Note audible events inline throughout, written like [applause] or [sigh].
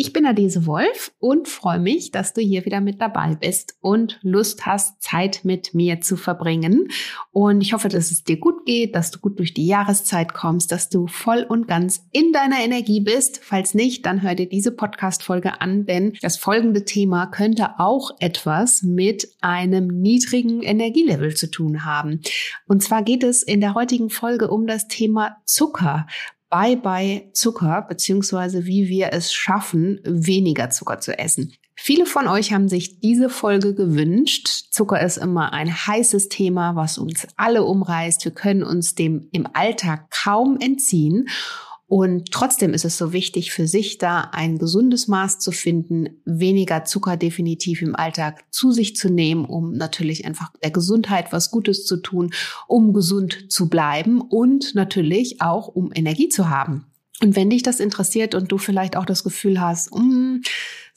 Ich bin Adese Wolf und freue mich, dass du hier wieder mit dabei bist und Lust hast, Zeit mit mir zu verbringen. Und ich hoffe, dass es dir gut geht, dass du gut durch die Jahreszeit kommst, dass du voll und ganz in deiner Energie bist. Falls nicht, dann hör dir diese Podcast-Folge an, denn das folgende Thema könnte auch etwas mit einem niedrigen Energielevel zu tun haben. Und zwar geht es in der heutigen Folge um das Thema Zucker. Bye-bye Zucker, beziehungsweise wie wir es schaffen, weniger Zucker zu essen. Viele von euch haben sich diese Folge gewünscht. Zucker ist immer ein heißes Thema, was uns alle umreißt. Wir können uns dem im Alltag kaum entziehen. Und trotzdem ist es so wichtig für sich da ein gesundes Maß zu finden, weniger Zucker definitiv im Alltag zu sich zu nehmen, um natürlich einfach der Gesundheit was Gutes zu tun, um gesund zu bleiben und natürlich auch um Energie zu haben. Und wenn dich das interessiert und du vielleicht auch das Gefühl hast, mm,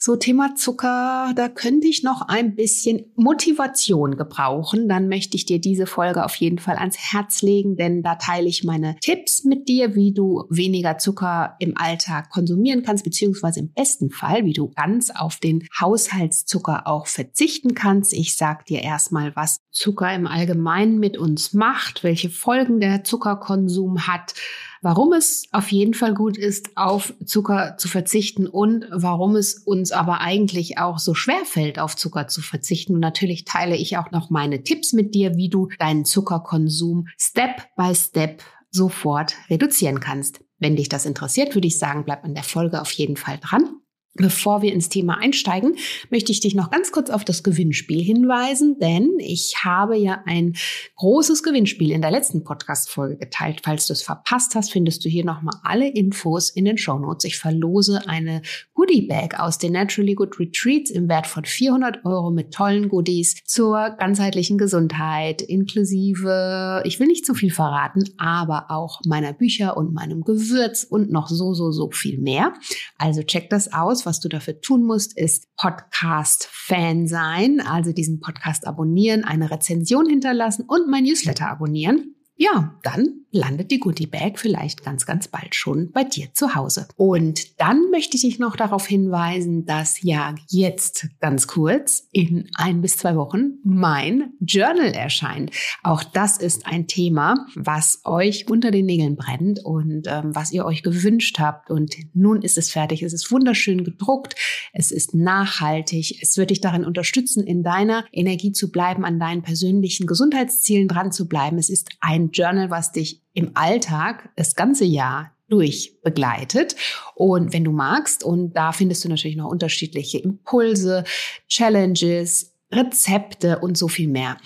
so Thema Zucker, da könnte ich noch ein bisschen Motivation gebrauchen, dann möchte ich dir diese Folge auf jeden Fall ans Herz legen, denn da teile ich meine Tipps mit dir, wie du weniger Zucker im Alltag konsumieren kannst, beziehungsweise im besten Fall, wie du ganz auf den Haushaltszucker auch verzichten kannst. Ich sag dir erstmal, was Zucker im Allgemeinen mit uns macht, welche Folgen der Zuckerkonsum hat, warum es auf jeden Fall gut ist, auf Zucker zu verzichten und warum es uns aber eigentlich auch so schwer fällt, auf Zucker zu verzichten. Und natürlich teile ich auch noch meine Tipps mit dir, wie du deinen Zuckerkonsum Step by Step sofort reduzieren kannst. Wenn dich das interessiert, würde ich sagen, bleib an der Folge auf jeden Fall dran. Bevor wir ins Thema einsteigen, möchte ich dich noch ganz kurz auf das Gewinnspiel hinweisen, denn ich habe ja ein großes Gewinnspiel in der letzten Podcast-Folge geteilt. Falls du es verpasst hast, findest du hier nochmal alle Infos in den Show Notes. Ich verlose eine Goodie Bag aus den Naturally Good Retreats im Wert von 400 Euro mit tollen Goodies zur ganzheitlichen Gesundheit, inklusive, ich will nicht zu viel verraten, aber auch meiner Bücher und meinem Gewürz und noch so, so, so viel mehr. Also check das aus was du dafür tun musst, ist Podcast-Fan sein, also diesen Podcast abonnieren, eine Rezension hinterlassen und mein Newsletter abonnieren. Ja, dann landet die Goodie Bag vielleicht ganz, ganz bald schon bei dir zu Hause. Und dann möchte ich dich noch darauf hinweisen, dass ja jetzt ganz kurz in ein bis zwei Wochen mein Journal erscheint. Auch das ist ein Thema, was euch unter den Nägeln brennt und ähm, was ihr euch gewünscht habt. Und nun ist es fertig. Es ist wunderschön gedruckt. Es ist nachhaltig. Es wird dich darin unterstützen, in deiner Energie zu bleiben, an deinen persönlichen Gesundheitszielen dran zu bleiben. Es ist ein Journal, was dich im Alltag das ganze Jahr durch begleitet. Und wenn du magst, und da findest du natürlich noch unterschiedliche Impulse, Challenges, Rezepte und so viel mehr.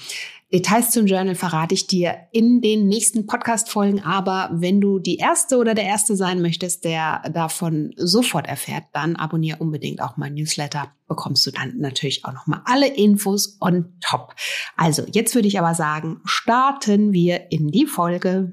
Details zum Journal verrate ich dir in den nächsten Podcast-Folgen, aber wenn du die erste oder der erste sein möchtest, der davon sofort erfährt, dann abonniere unbedingt auch mein Newsletter. Bekommst du dann natürlich auch nochmal alle Infos on top. Also, jetzt würde ich aber sagen, starten wir in die Folge.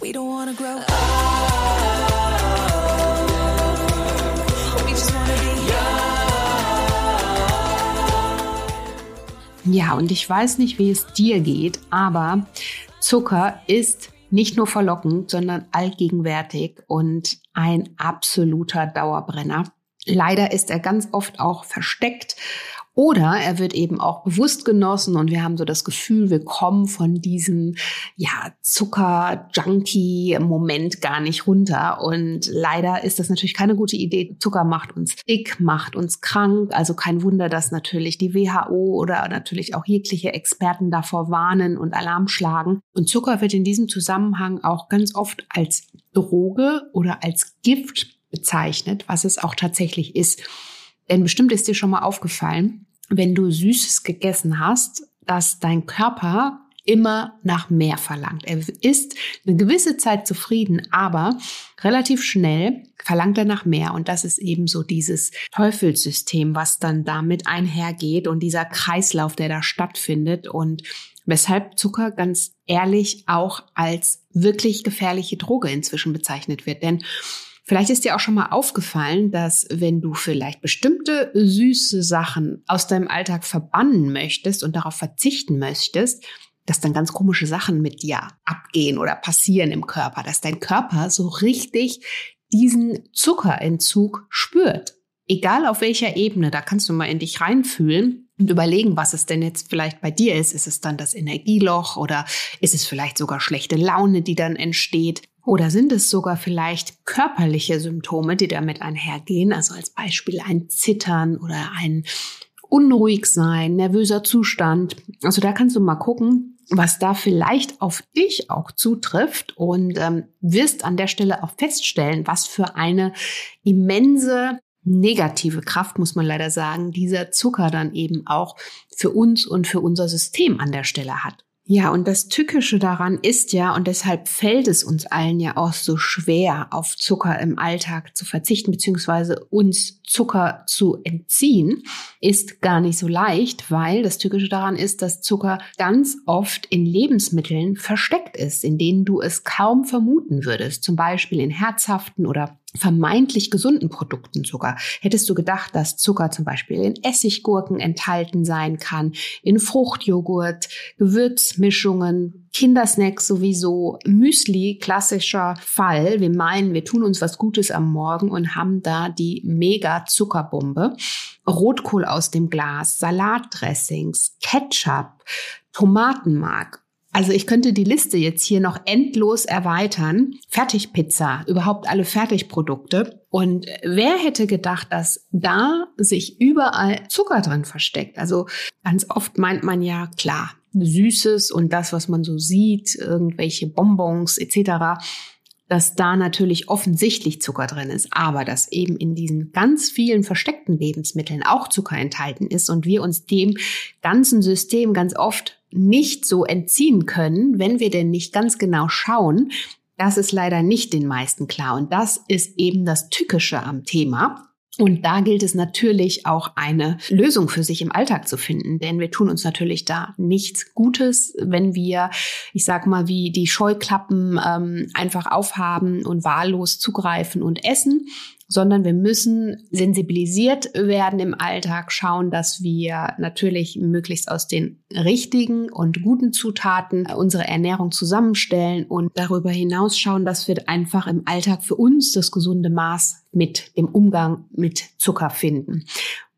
We don't wanna grow Ja, und ich weiß nicht, wie es dir geht, aber Zucker ist nicht nur verlockend, sondern allgegenwärtig und ein absoluter Dauerbrenner. Leider ist er ganz oft auch versteckt oder er wird eben auch bewusst genossen und wir haben so das Gefühl, wir kommen von diesem ja, Zucker-Junkie-Moment gar nicht runter. Und leider ist das natürlich keine gute Idee. Zucker macht uns dick, macht uns krank. Also kein Wunder, dass natürlich die WHO oder natürlich auch jegliche Experten davor warnen und Alarm schlagen. Und Zucker wird in diesem Zusammenhang auch ganz oft als Droge oder als Gift bezeichnet, was es auch tatsächlich ist. Denn bestimmt ist dir schon mal aufgefallen, wenn du Süßes gegessen hast, dass dein Körper immer nach mehr verlangt. Er ist eine gewisse Zeit zufrieden, aber relativ schnell verlangt er nach mehr. Und das ist eben so dieses Teufelssystem, was dann damit einhergeht und dieser Kreislauf, der da stattfindet und weshalb Zucker ganz ehrlich auch als wirklich gefährliche Droge inzwischen bezeichnet wird. Denn Vielleicht ist dir auch schon mal aufgefallen, dass wenn du vielleicht bestimmte süße Sachen aus deinem Alltag verbannen möchtest und darauf verzichten möchtest, dass dann ganz komische Sachen mit dir abgehen oder passieren im Körper, dass dein Körper so richtig diesen Zuckerentzug spürt. Egal auf welcher Ebene, da kannst du mal in dich reinfühlen und überlegen, was es denn jetzt vielleicht bei dir ist. Ist es dann das Energieloch oder ist es vielleicht sogar schlechte Laune, die dann entsteht? Oder sind es sogar vielleicht körperliche Symptome, die damit einhergehen? Also als Beispiel ein Zittern oder ein unruhig sein, nervöser Zustand. Also da kannst du mal gucken, was da vielleicht auf dich auch zutrifft und ähm, wirst an der Stelle auch feststellen, was für eine immense negative Kraft, muss man leider sagen, dieser Zucker dann eben auch für uns und für unser System an der Stelle hat. Ja, und das Tückische daran ist ja, und deshalb fällt es uns allen ja auch so schwer, auf Zucker im Alltag zu verzichten, beziehungsweise uns Zucker zu entziehen, ist gar nicht so leicht, weil das Tückische daran ist, dass Zucker ganz oft in Lebensmitteln versteckt ist, in denen du es kaum vermuten würdest. Zum Beispiel in herzhaften oder vermeintlich gesunden Produkten sogar. Hättest du gedacht, dass Zucker zum Beispiel in Essiggurken enthalten sein kann, in Fruchtjoghurt, Gewürzmischungen, Kindersnacks sowieso, Müsli, klassischer Fall. Wir meinen, wir tun uns was Gutes am Morgen und haben da die mega Zuckerbombe. Rotkohl aus dem Glas, Salatdressings, Ketchup, Tomatenmark also ich könnte die Liste jetzt hier noch endlos erweitern. Fertigpizza, überhaupt alle Fertigprodukte. Und wer hätte gedacht, dass da sich überall Zucker drin versteckt? Also ganz oft meint man ja, klar, Süßes und das, was man so sieht, irgendwelche Bonbons etc dass da natürlich offensichtlich Zucker drin ist, aber dass eben in diesen ganz vielen versteckten Lebensmitteln auch Zucker enthalten ist und wir uns dem ganzen System ganz oft nicht so entziehen können, wenn wir denn nicht ganz genau schauen, das ist leider nicht den meisten klar. Und das ist eben das Tückische am Thema. Und da gilt es natürlich auch eine Lösung für sich im Alltag zu finden, denn wir tun uns natürlich da nichts Gutes, wenn wir, ich sag mal, wie die Scheuklappen ähm, einfach aufhaben und wahllos zugreifen und essen, sondern wir müssen sensibilisiert werden im Alltag, schauen, dass wir natürlich möglichst aus den richtigen und guten Zutaten unsere Ernährung zusammenstellen und darüber hinaus schauen, dass wir einfach im Alltag für uns das gesunde Maß mit dem Umgang mit Zucker finden.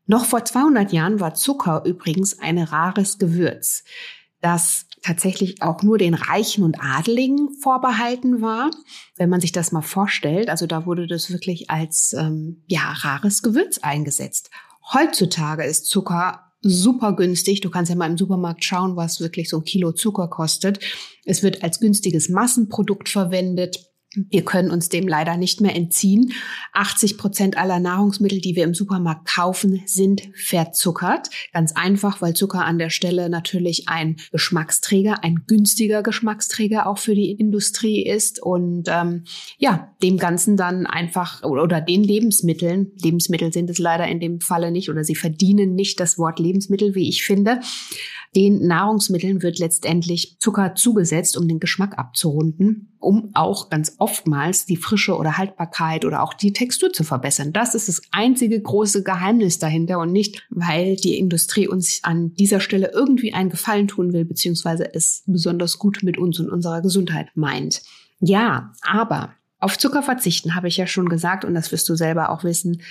Noch vor 200 Jahren war Zucker übrigens ein rares Gewürz, das tatsächlich auch nur den Reichen und Adeligen vorbehalten war. Wenn man sich das mal vorstellt, also da wurde das wirklich als ähm, ja rares Gewürz eingesetzt. Heutzutage ist Zucker super günstig. Du kannst ja mal im Supermarkt schauen, was wirklich so ein Kilo Zucker kostet. Es wird als günstiges Massenprodukt verwendet. Wir können uns dem leider nicht mehr entziehen. 80 Prozent aller Nahrungsmittel, die wir im Supermarkt kaufen, sind verzuckert. Ganz einfach, weil Zucker an der Stelle natürlich ein Geschmacksträger, ein günstiger Geschmacksträger auch für die Industrie ist und ähm, ja, dem Ganzen dann einfach oder, den Lebensmitteln, Lebensmittel sind es leider in dem Falle nicht oder sie verdienen nicht das Wort Lebensmittel, wie ich finde, den Nahrungsmitteln wird letztendlich Zucker zugesetzt, um den Geschmack abzurunden, um auch ganz oftmals die Frische oder Haltbarkeit oder auch die Textur zu verbessern. Das ist das einzige große Geheimnis dahinter und nicht, weil die Industrie uns an dieser Stelle irgendwie einen Gefallen tun will, beziehungsweise es besonders gut mit uns und unserer Gesundheit meint. Ja, aber auf Zucker verzichten habe ich ja schon gesagt und das wirst du selber auch wissen.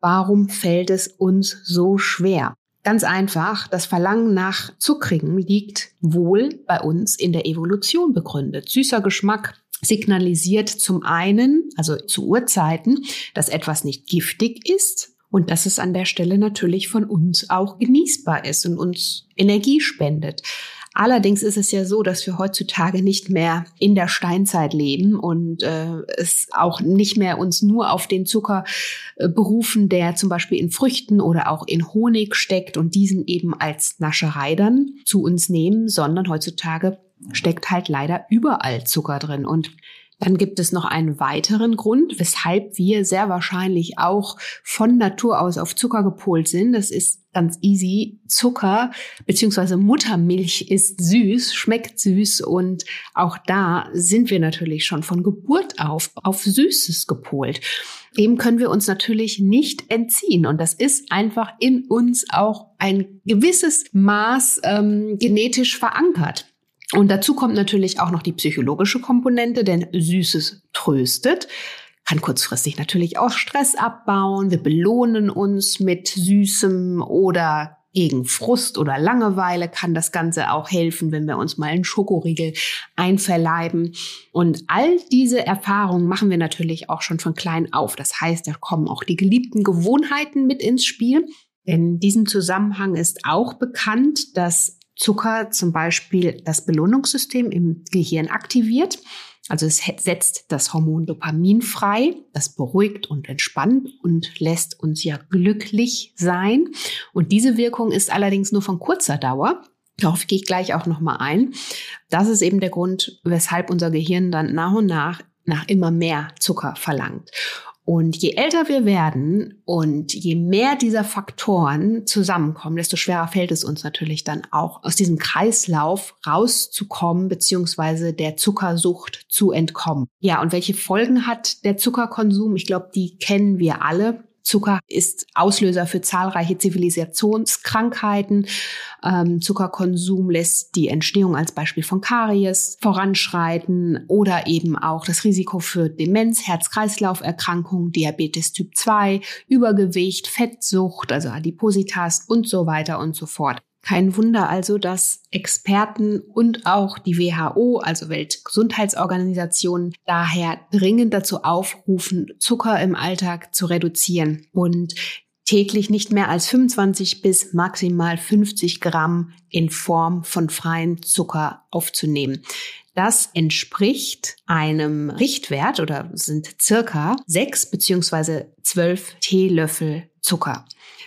Warum fällt es uns so schwer? Ganz einfach, das Verlangen nach Zuckrigen liegt wohl bei uns in der Evolution begründet. Süßer Geschmack signalisiert zum einen, also zu Urzeiten, dass etwas nicht giftig ist und dass es an der Stelle natürlich von uns auch genießbar ist und uns Energie spendet. Allerdings ist es ja so, dass wir heutzutage nicht mehr in der Steinzeit leben und äh, es auch nicht mehr uns nur auf den Zucker äh, berufen, der zum Beispiel in Früchten oder auch in Honig steckt und diesen eben als Nascherei dann zu uns nehmen, sondern heutzutage steckt halt leider überall Zucker drin. Und dann gibt es noch einen weiteren Grund, weshalb wir sehr wahrscheinlich auch von Natur aus auf Zucker gepolt sind. Das ist ganz easy. Zucker beziehungsweise Muttermilch ist süß, schmeckt süß und auch da sind wir natürlich schon von Geburt auf auf Süßes gepolt. Dem können wir uns natürlich nicht entziehen und das ist einfach in uns auch ein gewisses Maß ähm, genetisch verankert. Und dazu kommt natürlich auch noch die psychologische Komponente, denn Süßes tröstet, kann kurzfristig natürlich auch Stress abbauen. Wir belohnen uns mit Süßem oder gegen Frust oder Langeweile kann das Ganze auch helfen, wenn wir uns mal einen Schokoriegel einverleiben. Und all diese Erfahrungen machen wir natürlich auch schon von klein auf. Das heißt, da kommen auch die geliebten Gewohnheiten mit ins Spiel. In diesem Zusammenhang ist auch bekannt, dass Zucker zum Beispiel das Belohnungssystem im Gehirn aktiviert. Also es setzt das Hormon Dopamin frei, das beruhigt und entspannt und lässt uns ja glücklich sein. Und diese Wirkung ist allerdings nur von kurzer Dauer. Darauf gehe ich gleich auch nochmal ein. Das ist eben der Grund, weshalb unser Gehirn dann nach und nach nach immer mehr Zucker verlangt. Und je älter wir werden und je mehr dieser Faktoren zusammenkommen, desto schwerer fällt es uns natürlich dann auch, aus diesem Kreislauf rauszukommen, beziehungsweise der Zuckersucht zu entkommen. Ja, und welche Folgen hat der Zuckerkonsum? Ich glaube, die kennen wir alle. Zucker ist Auslöser für zahlreiche Zivilisationskrankheiten. Ähm, Zuckerkonsum lässt die Entstehung als Beispiel von Karies voranschreiten oder eben auch das Risiko für Demenz, Herz-Kreislauf-Erkrankungen, Diabetes Typ 2, Übergewicht, Fettsucht, also Adipositas und so weiter und so fort. Kein Wunder also, dass Experten und auch die WHO, also Weltgesundheitsorganisation, daher dringend dazu aufrufen, Zucker im Alltag zu reduzieren und täglich nicht mehr als 25 bis maximal 50 Gramm in Form von freien Zucker aufzunehmen. Das entspricht einem Richtwert oder sind circa sechs beziehungsweise zwölf Teelöffel Zucker.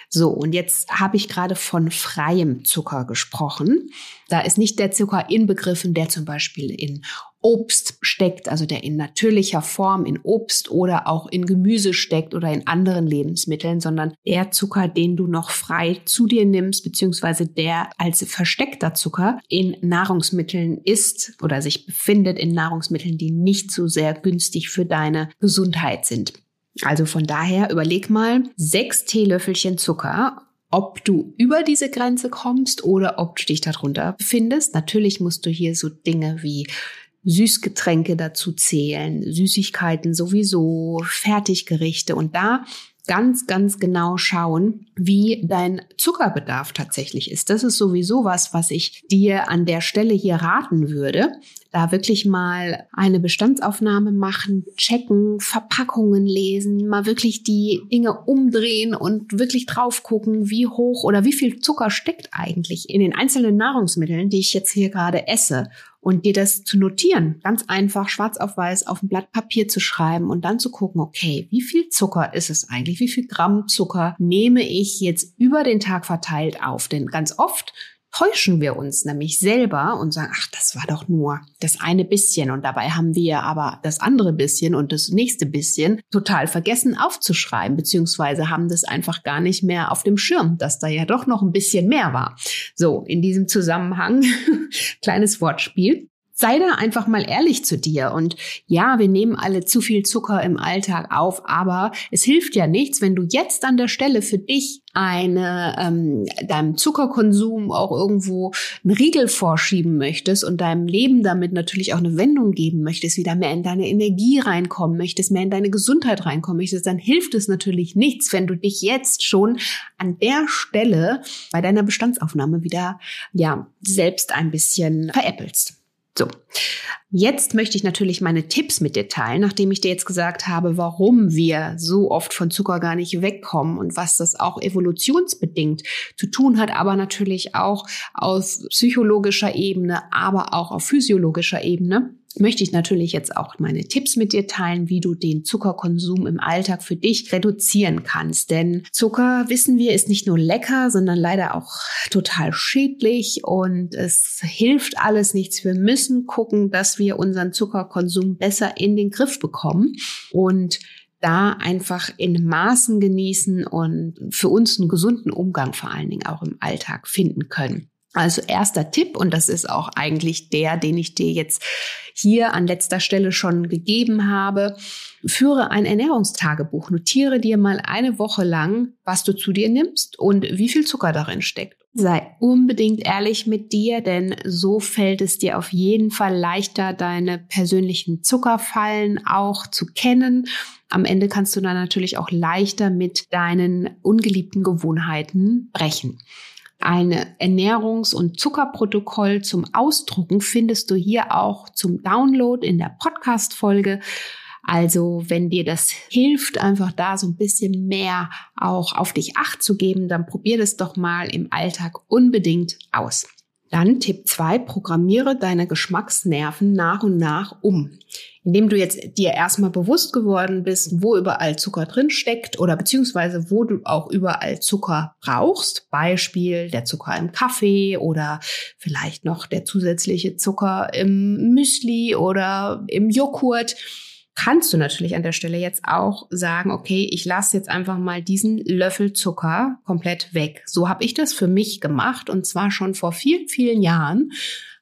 So, und jetzt habe ich gerade von freiem Zucker gesprochen. Da ist nicht der Zucker inbegriffen, der zum Beispiel in Obst steckt, also der in natürlicher Form in Obst oder auch in Gemüse steckt oder in anderen Lebensmitteln, sondern der Zucker, den du noch frei zu dir nimmst, beziehungsweise der als versteckter Zucker in Nahrungsmitteln ist oder sich befindet in Nahrungsmitteln, die nicht so sehr günstig für deine Gesundheit sind. Also von daher überleg mal, sechs Teelöffelchen Zucker ob du über diese Grenze kommst oder ob du dich darunter befindest. Natürlich musst du hier so Dinge wie Süßgetränke dazu zählen, Süßigkeiten sowieso, Fertiggerichte und da ganz, ganz genau schauen, wie dein Zuckerbedarf tatsächlich ist. Das ist sowieso was, was ich dir an der Stelle hier raten würde. Da wirklich mal eine Bestandsaufnahme machen, checken, Verpackungen lesen, mal wirklich die Dinge umdrehen und wirklich drauf gucken, wie hoch oder wie viel Zucker steckt eigentlich in den einzelnen Nahrungsmitteln, die ich jetzt hier gerade esse und dir das zu notieren, ganz einfach schwarz auf weiß auf ein Blatt Papier zu schreiben und dann zu gucken, okay, wie viel Zucker ist es eigentlich? Wie viel Gramm Zucker nehme ich jetzt über den Tag verteilt auf? Denn ganz oft täuschen wir uns nämlich selber und sagen, ach, das war doch nur das eine bisschen und dabei haben wir aber das andere bisschen und das nächste bisschen total vergessen aufzuschreiben, beziehungsweise haben das einfach gar nicht mehr auf dem Schirm, dass da ja doch noch ein bisschen mehr war. So, in diesem Zusammenhang, [laughs] kleines Wortspiel sei da einfach mal ehrlich zu dir. Und ja, wir nehmen alle zu viel Zucker im Alltag auf, aber es hilft ja nichts, wenn du jetzt an der Stelle für dich eine ähm, deinem Zuckerkonsum auch irgendwo einen Riegel vorschieben möchtest und deinem Leben damit natürlich auch eine Wendung geben möchtest, wieder mehr in deine Energie reinkommen möchtest, mehr in deine Gesundheit reinkommen möchtest, dann hilft es natürlich nichts, wenn du dich jetzt schon an der Stelle bei deiner Bestandsaufnahme wieder ja selbst ein bisschen veräppelst. So, jetzt möchte ich natürlich meine Tipps mit dir teilen, nachdem ich dir jetzt gesagt habe, warum wir so oft von Zucker gar nicht wegkommen und was das auch evolutionsbedingt zu tun hat, aber natürlich auch aus psychologischer Ebene, aber auch auf physiologischer Ebene möchte ich natürlich jetzt auch meine Tipps mit dir teilen, wie du den Zuckerkonsum im Alltag für dich reduzieren kannst. Denn Zucker, wissen wir, ist nicht nur lecker, sondern leider auch total schädlich und es hilft alles nichts. Wir müssen gucken, dass wir unseren Zuckerkonsum besser in den Griff bekommen und da einfach in Maßen genießen und für uns einen gesunden Umgang vor allen Dingen auch im Alltag finden können. Also erster Tipp, und das ist auch eigentlich der, den ich dir jetzt hier an letzter Stelle schon gegeben habe. Führe ein Ernährungstagebuch. Notiere dir mal eine Woche lang, was du zu dir nimmst und wie viel Zucker darin steckt. Sei unbedingt ehrlich mit dir, denn so fällt es dir auf jeden Fall leichter, deine persönlichen Zuckerfallen auch zu kennen. Am Ende kannst du dann natürlich auch leichter mit deinen ungeliebten Gewohnheiten brechen. Ein Ernährungs- und Zuckerprotokoll zum Ausdrucken findest du hier auch zum Download in der Podcast-Folge. Also, wenn dir das hilft, einfach da so ein bisschen mehr auch auf dich acht zu geben, dann probier das doch mal im Alltag unbedingt aus. Dann Tipp 2, programmiere deine Geschmacksnerven nach und nach um. Indem du jetzt dir erstmal bewusst geworden bist, wo überall Zucker drin steckt oder beziehungsweise wo du auch überall Zucker brauchst. Beispiel der Zucker im Kaffee oder vielleicht noch der zusätzliche Zucker im Müsli oder im Joghurt kannst du natürlich an der Stelle jetzt auch sagen, okay, ich lasse jetzt einfach mal diesen Löffel Zucker komplett weg. So habe ich das für mich gemacht und zwar schon vor vielen, vielen Jahren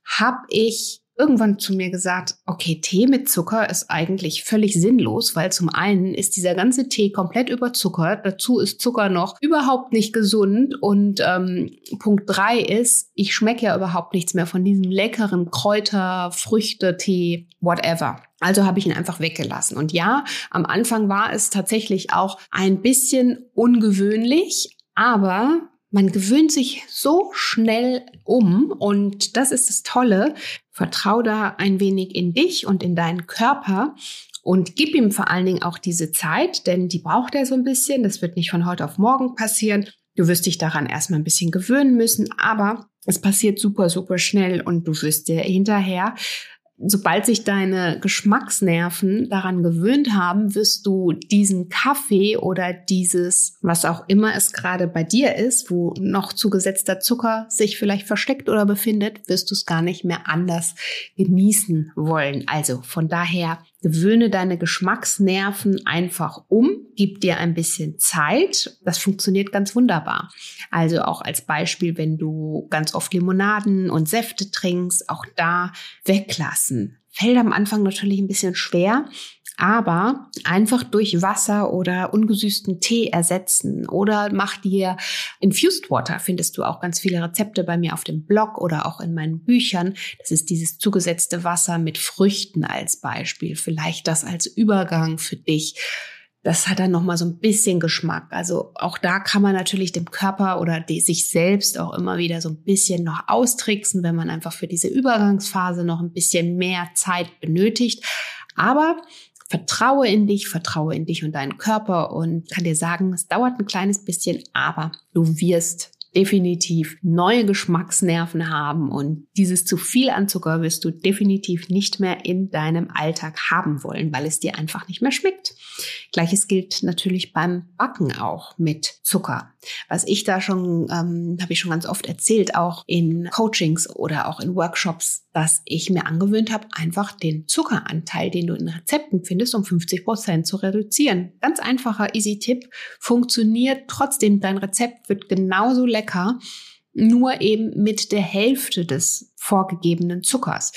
habe ich irgendwann zu mir gesagt, okay, Tee mit Zucker ist eigentlich völlig sinnlos, weil zum einen ist dieser ganze Tee komplett überzuckert, dazu ist Zucker noch überhaupt nicht gesund und ähm, Punkt drei ist, ich schmecke ja überhaupt nichts mehr von diesem leckeren Kräuter, Früchte, Tee, whatever. Also habe ich ihn einfach weggelassen. Und ja, am Anfang war es tatsächlich auch ein bisschen ungewöhnlich, aber man gewöhnt sich so schnell um und das ist das Tolle. Vertrau da ein wenig in dich und in deinen Körper und gib ihm vor allen Dingen auch diese Zeit, denn die braucht er so ein bisschen. Das wird nicht von heute auf morgen passieren. Du wirst dich daran erstmal ein bisschen gewöhnen müssen, aber es passiert super, super schnell und du wirst dir hinterher sobald sich deine Geschmacksnerven daran gewöhnt haben, wirst du diesen Kaffee oder dieses, was auch immer es gerade bei dir ist, wo noch zugesetzter Zucker sich vielleicht versteckt oder befindet, wirst du es gar nicht mehr anders genießen wollen. Also von daher Gewöhne deine Geschmacksnerven einfach um, gib dir ein bisschen Zeit. Das funktioniert ganz wunderbar. Also auch als Beispiel, wenn du ganz oft Limonaden und Säfte trinkst, auch da weglassen. Fällt am Anfang natürlich ein bisschen schwer, aber einfach durch Wasser oder ungesüßten Tee ersetzen oder mach dir Infused Water, findest du auch ganz viele Rezepte bei mir auf dem Blog oder auch in meinen Büchern. Das ist dieses zugesetzte Wasser mit Früchten als Beispiel. Vielleicht das als Übergang für dich. Das hat dann noch mal so ein bisschen Geschmack. Also auch da kann man natürlich dem Körper oder sich selbst auch immer wieder so ein bisschen noch austricksen, wenn man einfach für diese Übergangsphase noch ein bisschen mehr Zeit benötigt. Aber Vertraue in dich, vertraue in dich und deinen Körper und kann dir sagen, es dauert ein kleines bisschen, aber du wirst definitiv neue Geschmacksnerven haben und dieses zu viel an Zucker wirst du definitiv nicht mehr in deinem Alltag haben wollen, weil es dir einfach nicht mehr schmeckt. Gleiches gilt natürlich beim Backen auch mit Zucker. Was ich da schon, ähm, habe ich schon ganz oft erzählt, auch in Coachings oder auch in Workshops, dass ich mir angewöhnt habe, einfach den Zuckeranteil, den du in Rezepten findest, um 50 Prozent zu reduzieren. Ganz einfacher, easy Tipp, funktioniert trotzdem. Dein Rezept wird genauso lecker, nur eben mit der Hälfte des vorgegebenen Zuckers.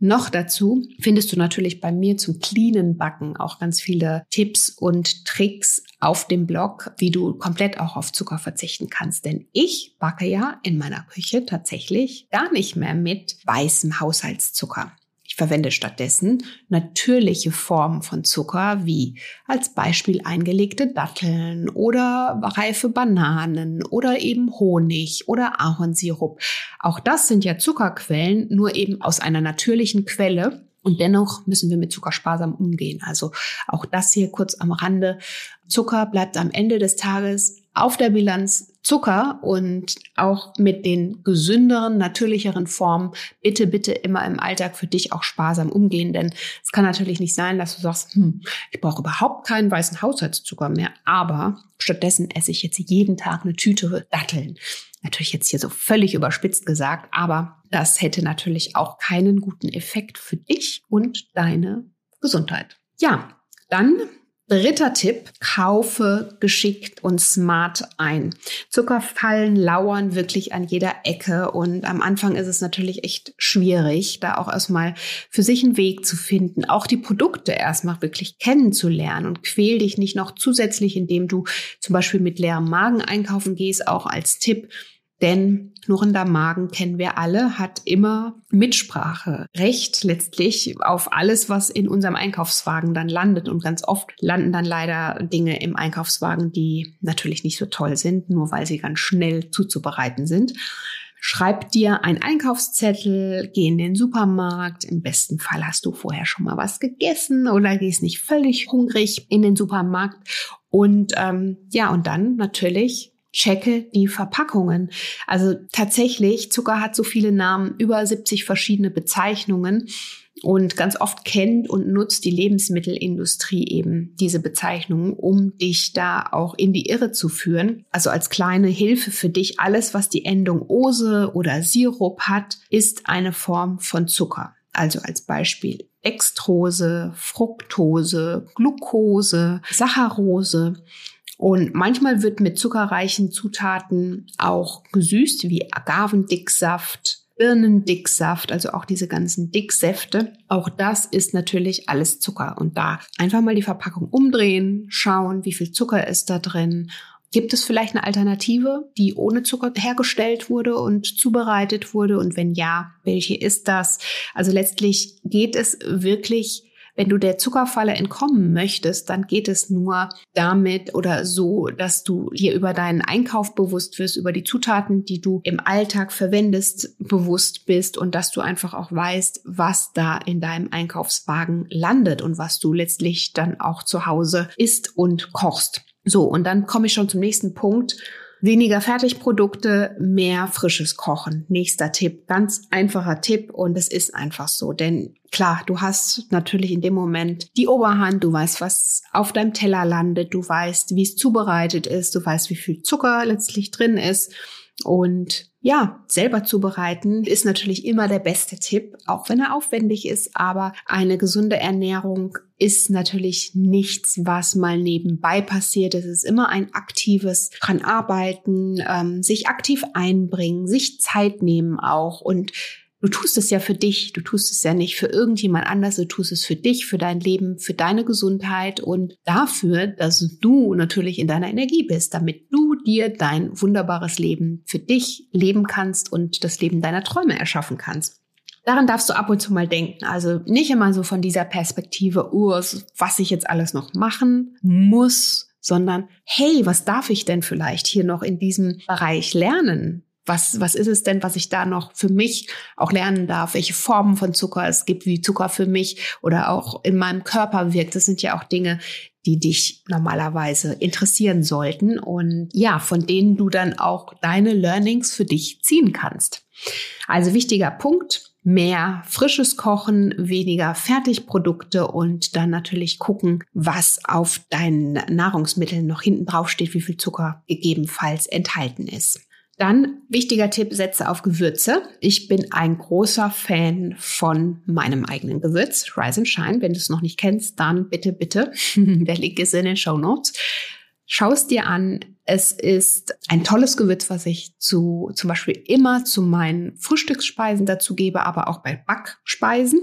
Noch dazu findest du natürlich bei mir zum cleanen Backen auch ganz viele Tipps und Tricks auf dem Blog, wie du komplett auch auf Zucker verzichten kannst. Denn ich backe ja in meiner Küche tatsächlich gar nicht mehr mit weißem Haushaltszucker verwende stattdessen natürliche Formen von Zucker, wie als Beispiel eingelegte Datteln oder reife Bananen oder eben Honig oder Ahornsirup. Auch das sind ja Zuckerquellen, nur eben aus einer natürlichen Quelle. Und dennoch müssen wir mit Zucker sparsam umgehen. Also auch das hier kurz am Rande. Zucker bleibt am Ende des Tages auf der Bilanz Zucker und auch mit den gesünderen, natürlicheren Formen bitte, bitte immer im Alltag für dich auch sparsam umgehen. Denn es kann natürlich nicht sein, dass du sagst, hm, ich brauche überhaupt keinen weißen Haushaltszucker mehr, aber stattdessen esse ich jetzt jeden Tag eine Tüte Datteln. Natürlich jetzt hier so völlig überspitzt gesagt, aber das hätte natürlich auch keinen guten Effekt für dich und deine Gesundheit. Ja, dann Dritter Tipp, kaufe geschickt und smart ein. Zuckerfallen lauern wirklich an jeder Ecke und am Anfang ist es natürlich echt schwierig, da auch erstmal für sich einen Weg zu finden, auch die Produkte erstmal wirklich kennenzulernen und quäl dich nicht noch zusätzlich, indem du zum Beispiel mit leerem Magen einkaufen gehst, auch als Tipp denn knurrender Magen kennen wir alle, hat immer Mitsprache, Recht letztlich auf alles, was in unserem Einkaufswagen dann landet. Und ganz oft landen dann leider Dinge im Einkaufswagen, die natürlich nicht so toll sind, nur weil sie ganz schnell zuzubereiten sind. Schreib dir einen Einkaufszettel, geh in den Supermarkt. Im besten Fall hast du vorher schon mal was gegessen oder gehst nicht völlig hungrig in den Supermarkt. Und ähm, ja, und dann natürlich checke die Verpackungen. Also tatsächlich, Zucker hat so viele Namen, über 70 verschiedene Bezeichnungen. Und ganz oft kennt und nutzt die Lebensmittelindustrie eben diese Bezeichnungen, um dich da auch in die Irre zu führen. Also als kleine Hilfe für dich, alles, was die Endung Ose oder Sirup hat, ist eine Form von Zucker. Also als Beispiel Extrose, Fructose, Glucose, Saccharose. Und manchmal wird mit zuckerreichen Zutaten auch gesüßt, wie Agavendicksaft, Birnendicksaft, also auch diese ganzen Dicksäfte. Auch das ist natürlich alles Zucker. Und da einfach mal die Verpackung umdrehen, schauen, wie viel Zucker ist da drin. Gibt es vielleicht eine Alternative, die ohne Zucker hergestellt wurde und zubereitet wurde? Und wenn ja, welche ist das? Also letztlich geht es wirklich wenn du der Zuckerfalle entkommen möchtest, dann geht es nur damit oder so, dass du dir über deinen Einkauf bewusst wirst, über die Zutaten, die du im Alltag verwendest, bewusst bist und dass du einfach auch weißt, was da in deinem Einkaufswagen landet und was du letztlich dann auch zu Hause isst und kochst. So, und dann komme ich schon zum nächsten Punkt. Weniger Fertigprodukte, mehr frisches Kochen. Nächster Tipp, ganz einfacher Tipp und es ist einfach so, denn klar, du hast natürlich in dem Moment die Oberhand, du weißt, was auf deinem Teller landet, du weißt, wie es zubereitet ist, du weißt, wie viel Zucker letztlich drin ist und ja, selber zubereiten ist natürlich immer der beste Tipp, auch wenn er aufwendig ist. Aber eine gesunde Ernährung ist natürlich nichts, was mal nebenbei passiert. Es ist immer ein aktives dran arbeiten, ähm, sich aktiv einbringen, sich Zeit nehmen auch und Du tust es ja für dich, du tust es ja nicht für irgendjemand anders, du tust es für dich, für dein Leben, für deine Gesundheit und dafür, dass du natürlich in deiner Energie bist, damit du dir dein wunderbares Leben für dich leben kannst und das Leben deiner Träume erschaffen kannst. Daran darfst du ab und zu mal denken. Also nicht immer so von dieser Perspektive, oh, was ich jetzt alles noch machen muss, sondern hey, was darf ich denn vielleicht hier noch in diesem Bereich lernen? Was, was ist es denn, was ich da noch für mich auch lernen darf, welche Formen von Zucker es gibt, wie Zucker für mich oder auch in meinem Körper wirkt. Das sind ja auch Dinge, die dich normalerweise interessieren sollten und ja, von denen du dann auch deine Learnings für dich ziehen kannst. Also wichtiger Punkt, mehr frisches Kochen, weniger Fertigprodukte und dann natürlich gucken, was auf deinen Nahrungsmitteln noch hinten drauf steht, wie viel Zucker gegebenenfalls enthalten ist. Dann wichtiger Tipp, setze auf Gewürze. Ich bin ein großer Fan von meinem eigenen Gewürz, Rise and Shine. Wenn du es noch nicht kennst, dann bitte, bitte. [laughs] Der Link ist in den Show Notes. Schau es dir an. Es ist ein tolles Gewürz, was ich zu, zum Beispiel immer zu meinen Frühstücksspeisen dazu gebe, aber auch bei Backspeisen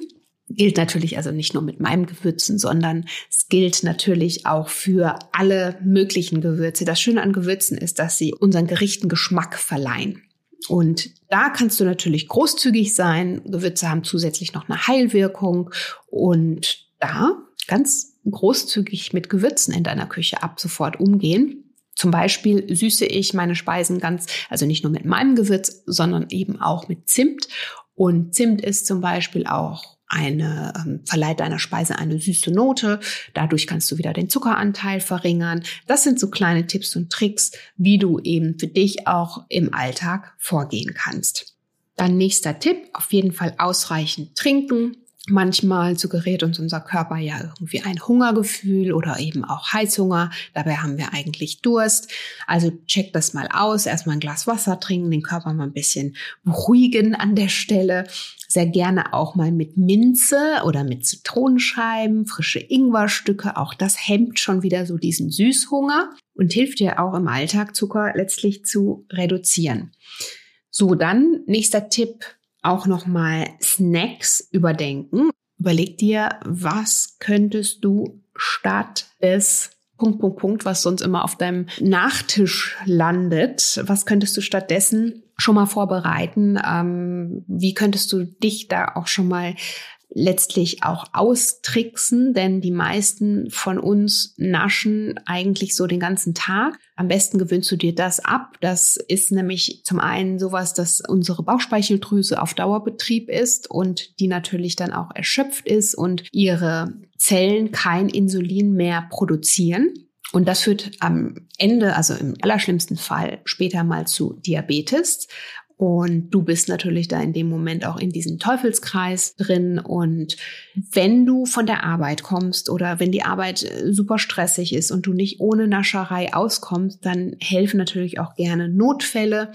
gilt natürlich also nicht nur mit meinem Gewürzen, sondern es gilt natürlich auch für alle möglichen Gewürze. Das Schöne an Gewürzen ist, dass sie unseren Gerichten Geschmack verleihen. Und da kannst du natürlich großzügig sein. Gewürze haben zusätzlich noch eine Heilwirkung und da ganz großzügig mit Gewürzen in deiner Küche ab sofort umgehen. Zum Beispiel süße ich meine Speisen ganz, also nicht nur mit meinem Gewürz, sondern eben auch mit Zimt. Und Zimt ist zum Beispiel auch eine, ähm, verleiht deiner Speise eine süße Note. Dadurch kannst du wieder den Zuckeranteil verringern. Das sind so kleine Tipps und Tricks, wie du eben für dich auch im Alltag vorgehen kannst. Dann nächster Tipp, auf jeden Fall ausreichend trinken. Manchmal suggeriert uns unser Körper ja irgendwie ein Hungergefühl oder eben auch Heißhunger. Dabei haben wir eigentlich Durst. Also check das mal aus. Erstmal ein Glas Wasser trinken, den Körper mal ein bisschen beruhigen an der Stelle. Sehr gerne auch mal mit Minze oder mit Zitronenscheiben, frische Ingwerstücke. Auch das hemmt schon wieder so diesen Süßhunger und hilft dir auch im Alltag Zucker letztlich zu reduzieren. So, dann nächster Tipp auch nochmal Snacks überdenken. Überleg dir, was könntest du statt des Punkt, Punkt, Punkt, was sonst immer auf deinem Nachtisch landet. Was könntest du stattdessen schon mal vorbereiten? Ähm, wie könntest du dich da auch schon mal letztlich auch austricksen, denn die meisten von uns naschen eigentlich so den ganzen Tag. Am besten gewöhnst du dir das ab. Das ist nämlich zum einen sowas, dass unsere Bauchspeicheldrüse auf Dauerbetrieb ist und die natürlich dann auch erschöpft ist und ihre Zellen kein Insulin mehr produzieren. Und das führt am Ende, also im allerschlimmsten Fall, später mal zu Diabetes. Und du bist natürlich da in dem Moment auch in diesem Teufelskreis drin. Und wenn du von der Arbeit kommst oder wenn die Arbeit äh, super stressig ist und du nicht ohne Nascherei auskommst, dann helfen natürlich auch gerne Notfälle.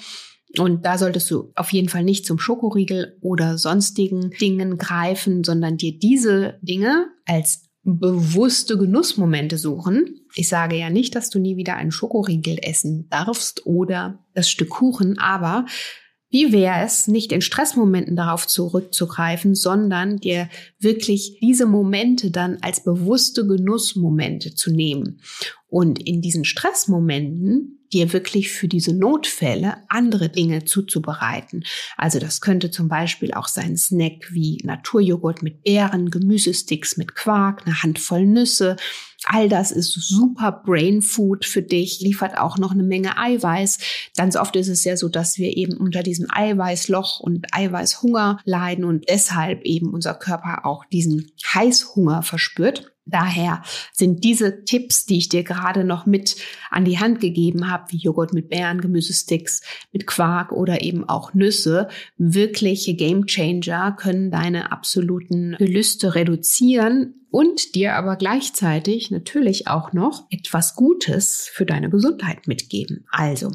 Und da solltest du auf jeden Fall nicht zum Schokoriegel oder sonstigen Dingen greifen, sondern dir diese Dinge als bewusste Genussmomente suchen. Ich sage ja nicht, dass du nie wieder einen Schokoriegel essen darfst oder das Stück Kuchen, aber wie wäre es, nicht in Stressmomenten darauf zurückzugreifen, sondern dir wirklich diese Momente dann als bewusste Genussmomente zu nehmen und in diesen Stressmomenten dir wirklich für diese Notfälle andere Dinge zuzubereiten. Also das könnte zum Beispiel auch sein Snack wie Naturjoghurt mit Beeren, Gemüsesticks mit Quark, eine Handvoll Nüsse, All das ist super Brain Food für dich, liefert auch noch eine Menge Eiweiß. Ganz oft ist es ja so, dass wir eben unter diesem Eiweißloch und Eiweißhunger leiden und deshalb eben unser Körper auch diesen Heißhunger verspürt. Daher sind diese Tipps, die ich dir gerade noch mit an die Hand gegeben habe, wie Joghurt mit Beeren, Gemüsesticks, mit Quark oder eben auch Nüsse, wirkliche Game Changer, können deine absoluten Gelüste reduzieren und dir aber gleichzeitig natürlich auch noch etwas Gutes für deine Gesundheit mitgeben. Also,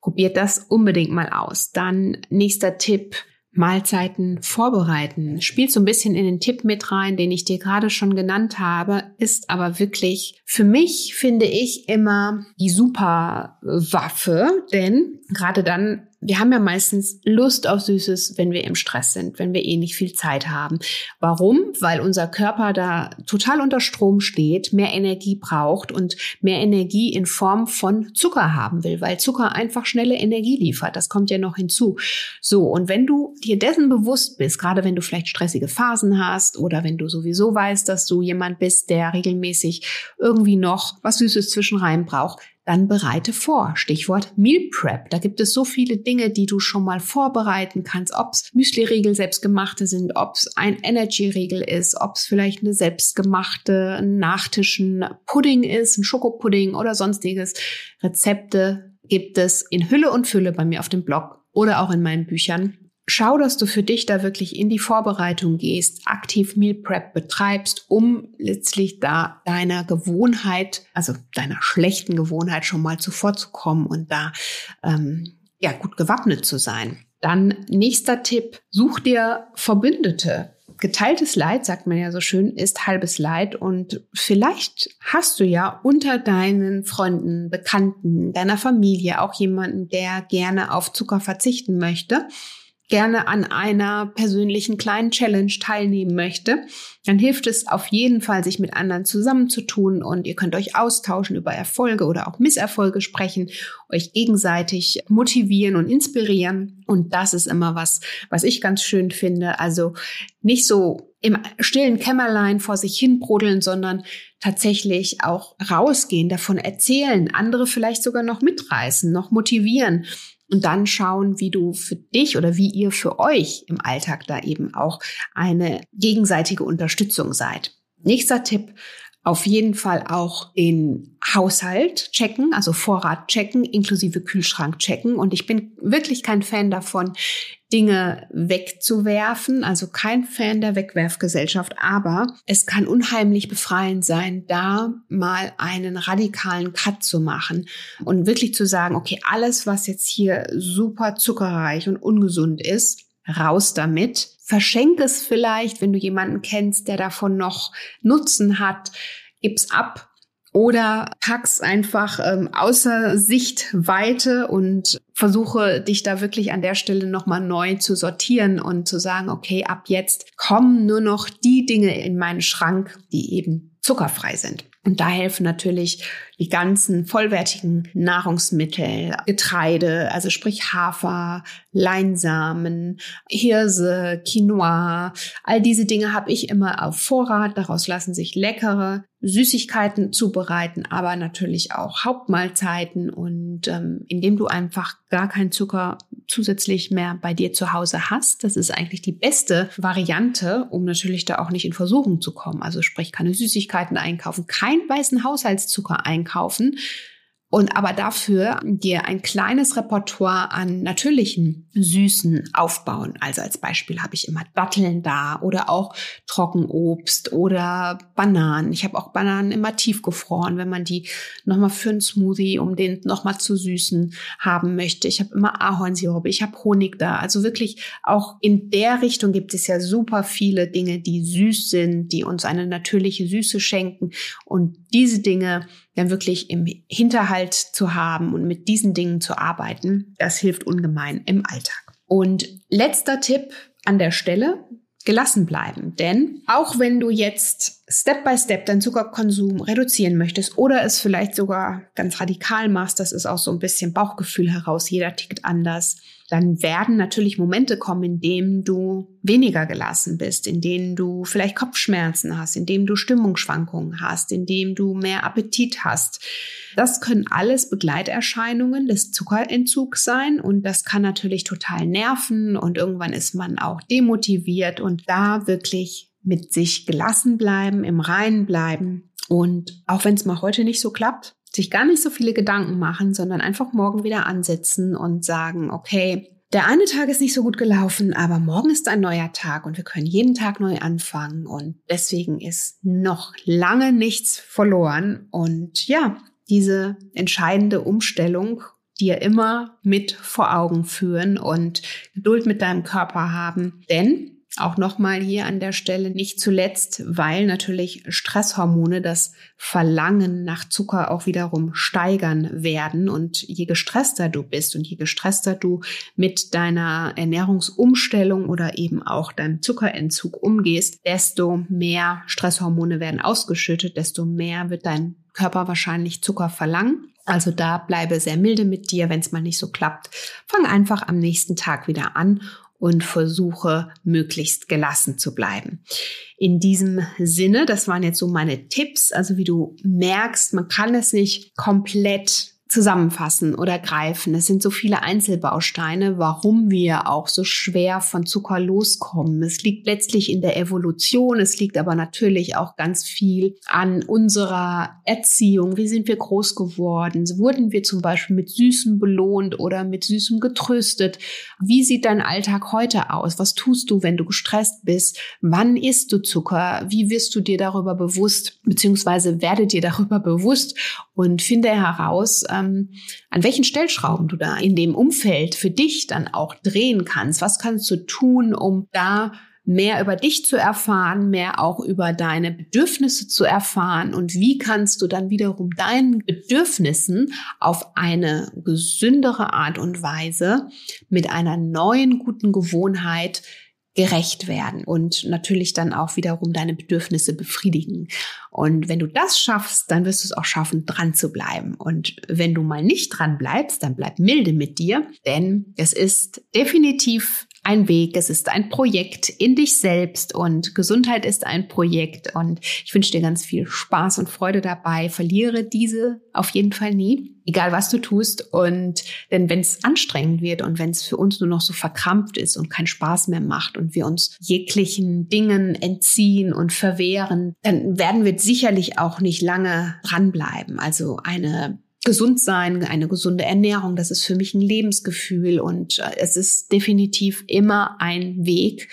probiert das unbedingt mal aus. Dann nächster Tipp, Mahlzeiten vorbereiten. Spielt so ein bisschen in den Tipp mit rein, den ich dir gerade schon genannt habe, ist aber wirklich für mich, finde ich, immer die super Waffe, denn gerade dann wir haben ja meistens Lust auf Süßes, wenn wir im Stress sind, wenn wir eh nicht viel Zeit haben. Warum? Weil unser Körper da total unter Strom steht, mehr Energie braucht und mehr Energie in Form von Zucker haben will, weil Zucker einfach schnelle Energie liefert. Das kommt ja noch hinzu. So, und wenn du dir dessen bewusst bist, gerade wenn du vielleicht stressige Phasen hast oder wenn du sowieso weißt, dass du jemand bist, der regelmäßig irgendwie noch was Süßes zwischenrein braucht, dann bereite vor. Stichwort Meal Prep. Da gibt es so viele Dinge, die du schon mal vorbereiten kannst. Ob es Müsli-Riegel selbstgemachte sind, ob es ein Energy-Riegel ist, ob es vielleicht eine selbstgemachte Nachtischen Pudding ist, ein Schokopudding oder sonstiges. Rezepte gibt es in Hülle und Fülle bei mir auf dem Blog oder auch in meinen Büchern schau, dass du für dich da wirklich in die Vorbereitung gehst, aktiv Meal Prep betreibst, um letztlich da deiner Gewohnheit, also deiner schlechten Gewohnheit schon mal zuvorzukommen und da ähm, ja gut gewappnet zu sein. Dann nächster Tipp, such dir Verbündete. Geteiltes Leid, sagt man ja so schön, ist halbes Leid. Und vielleicht hast du ja unter deinen Freunden, Bekannten, deiner Familie auch jemanden, der gerne auf Zucker verzichten möchte gerne an einer persönlichen kleinen Challenge teilnehmen möchte, dann hilft es auf jeden Fall, sich mit anderen zusammenzutun und ihr könnt euch austauschen über Erfolge oder auch Misserfolge sprechen, euch gegenseitig motivieren und inspirieren. Und das ist immer was, was ich ganz schön finde. Also nicht so im stillen Kämmerlein vor sich hin brodeln, sondern tatsächlich auch rausgehen, davon erzählen, andere vielleicht sogar noch mitreißen, noch motivieren und dann schauen, wie du für dich oder wie ihr für euch im Alltag da eben auch eine gegenseitige Unterstützung seid. Nächster Tipp, auf jeden Fall auch den Haushalt checken, also Vorrat checken, inklusive Kühlschrank checken. Und ich bin wirklich kein Fan davon, Dinge wegzuwerfen, also kein Fan der Wegwerfgesellschaft, aber es kann unheimlich befreiend sein, da mal einen radikalen Cut zu machen und wirklich zu sagen, okay, alles, was jetzt hier super zuckerreich und ungesund ist, raus damit. Verschenk es vielleicht, wenn du jemanden kennst, der davon noch Nutzen hat, gib's ab oder pack's einfach ähm, außer Sichtweite und versuche dich da wirklich an der Stelle nochmal neu zu sortieren und zu sagen, okay, ab jetzt kommen nur noch die Dinge in meinen Schrank, die eben zuckerfrei sind. Und da helfen natürlich die ganzen vollwertigen Nahrungsmittel, Getreide, also sprich Hafer, Leinsamen, Hirse, Quinoa. All diese Dinge habe ich immer auf Vorrat. Daraus lassen sich leckere Süßigkeiten zubereiten, aber natürlich auch Hauptmahlzeiten. Und ähm, indem du einfach gar keinen Zucker zusätzlich mehr bei dir zu Hause hast, das ist eigentlich die beste Variante, um natürlich da auch nicht in Versuchung zu kommen. Also sprich keine Süßigkeiten einkaufen, keinen weißen Haushaltszucker einkaufen einkaufen und aber dafür dir ein kleines Repertoire an natürlichen Süßen aufbauen. Also als Beispiel habe ich immer Datteln da oder auch Trockenobst oder Bananen. Ich habe auch Bananen immer tiefgefroren, wenn man die nochmal für einen Smoothie, um den nochmal zu süßen, haben möchte. Ich habe immer Ahornsirup, ich habe Honig da. Also wirklich auch in der Richtung gibt es ja super viele Dinge, die süß sind, die uns eine natürliche Süße schenken. Und diese Dinge dann wirklich im Hinterhalt zu haben und mit diesen Dingen zu arbeiten, das hilft ungemein im Alltag. Und letzter Tipp an der Stelle, gelassen bleiben. Denn auch wenn du jetzt Step by Step deinen Zuckerkonsum reduzieren möchtest oder es vielleicht sogar ganz radikal machst, das ist auch so ein bisschen Bauchgefühl heraus, jeder tickt anders, dann werden natürlich Momente kommen, in denen du weniger gelassen bist, in denen du vielleicht Kopfschmerzen hast, in denen du Stimmungsschwankungen hast, in denen du mehr Appetit hast. Das können alles Begleiterscheinungen des Zuckerentzugs sein und das kann natürlich total nerven und irgendwann ist man auch demotiviert und da wirklich mit sich gelassen bleiben, im Reinen bleiben. Und auch wenn es mal heute nicht so klappt, sich gar nicht so viele Gedanken machen, sondern einfach morgen wieder ansetzen und sagen, okay, der eine Tag ist nicht so gut gelaufen, aber morgen ist ein neuer Tag und wir können jeden Tag neu anfangen. Und deswegen ist noch lange nichts verloren. Und ja, diese entscheidende Umstellung dir immer mit vor Augen führen und Geduld mit deinem Körper haben, denn auch nochmal hier an der Stelle nicht zuletzt, weil natürlich Stresshormone das Verlangen nach Zucker auch wiederum steigern werden. Und je gestresster du bist und je gestresster du mit deiner Ernährungsumstellung oder eben auch deinem Zuckerentzug umgehst, desto mehr Stresshormone werden ausgeschüttet, desto mehr wird dein Körper wahrscheinlich Zucker verlangen. Also da bleibe sehr milde mit dir, wenn es mal nicht so klappt. Fang einfach am nächsten Tag wieder an und versuche möglichst gelassen zu bleiben. In diesem Sinne, das waren jetzt so meine Tipps. Also wie du merkst, man kann es nicht komplett zusammenfassen oder greifen. Es sind so viele Einzelbausteine, warum wir auch so schwer von Zucker loskommen. Es liegt letztlich in der Evolution, es liegt aber natürlich auch ganz viel an unserer Erziehung. Wie sind wir groß geworden? Wurden wir zum Beispiel mit Süßem belohnt oder mit Süßem getröstet? Wie sieht dein Alltag heute aus? Was tust du, wenn du gestresst bist? Wann isst du Zucker? Wie wirst du dir darüber bewusst, beziehungsweise werde dir darüber bewusst und finde heraus, ähm, an welchen Stellschrauben du da in dem Umfeld für dich dann auch drehen kannst. Was kannst du tun, um da mehr über dich zu erfahren, mehr auch über deine Bedürfnisse zu erfahren und wie kannst du dann wiederum deinen Bedürfnissen auf eine gesündere Art und Weise mit einer neuen guten Gewohnheit gerecht werden und natürlich dann auch wiederum deine Bedürfnisse befriedigen. Und wenn du das schaffst, dann wirst du es auch schaffen, dran zu bleiben. Und wenn du mal nicht dran bleibst, dann bleib milde mit dir, denn es ist definitiv ein Weg, es ist ein Projekt in dich selbst und Gesundheit ist ein Projekt und ich wünsche dir ganz viel Spaß und Freude dabei. Verliere diese auf jeden Fall nie, egal was du tust. Und denn wenn es anstrengend wird und wenn es für uns nur noch so verkrampft ist und keinen Spaß mehr macht und wir uns jeglichen Dingen entziehen und verwehren, dann werden wir sicherlich auch nicht lange dranbleiben. Also eine gesund sein, eine gesunde Ernährung, das ist für mich ein Lebensgefühl und äh, es ist definitiv immer ein Weg,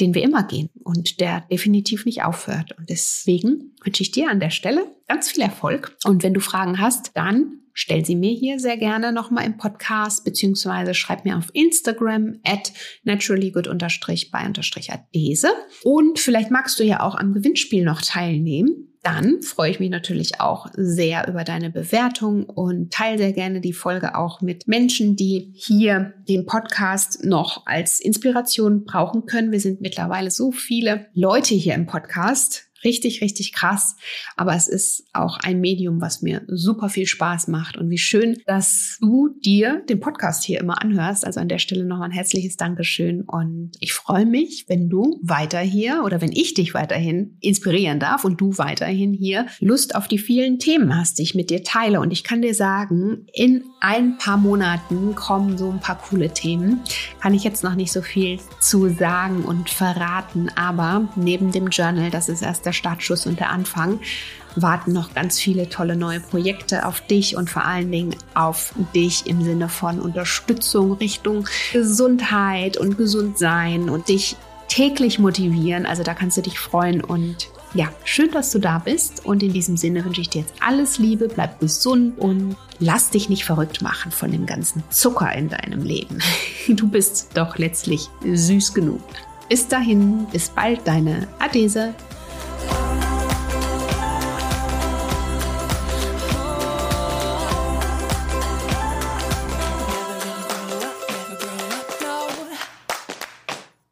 den wir immer gehen und der definitiv nicht aufhört. Und deswegen wünsche ich dir an der Stelle ganz viel Erfolg. Und wenn du Fragen hast, dann stell sie mir hier sehr gerne nochmal im Podcast, beziehungsweise schreib mir auf Instagram at naturallygood-by-adese. Und vielleicht magst du ja auch am Gewinnspiel noch teilnehmen dann freue ich mich natürlich auch sehr über deine Bewertung und teile sehr gerne die Folge auch mit Menschen, die hier den Podcast noch als Inspiration brauchen können. Wir sind mittlerweile so viele Leute hier im Podcast richtig, richtig krass. Aber es ist auch ein Medium, was mir super viel Spaß macht. Und wie schön, dass du dir den Podcast hier immer anhörst. Also an der Stelle nochmal ein herzliches Dankeschön. Und ich freue mich, wenn du weiter hier oder wenn ich dich weiterhin inspirieren darf und du weiterhin hier Lust auf die vielen Themen hast, die ich mit dir teile. Und ich kann dir sagen, in ein paar Monaten kommen so ein paar coole Themen. Kann ich jetzt noch nicht so viel zu sagen und verraten. Aber neben dem Journal, das ist erst der Startschuss und der Anfang, warten noch ganz viele tolle neue Projekte auf dich und vor allen Dingen auf dich im Sinne von Unterstützung Richtung Gesundheit und Gesundsein und dich täglich motivieren. Also da kannst du dich freuen und ja, schön, dass du da bist und in diesem Sinne wünsche ich dir jetzt alles Liebe, bleib gesund und lass dich nicht verrückt machen von dem ganzen Zucker in deinem Leben. [laughs] Du bist doch letztlich süß genug. Bis dahin, bis bald, deine Adese. Oh.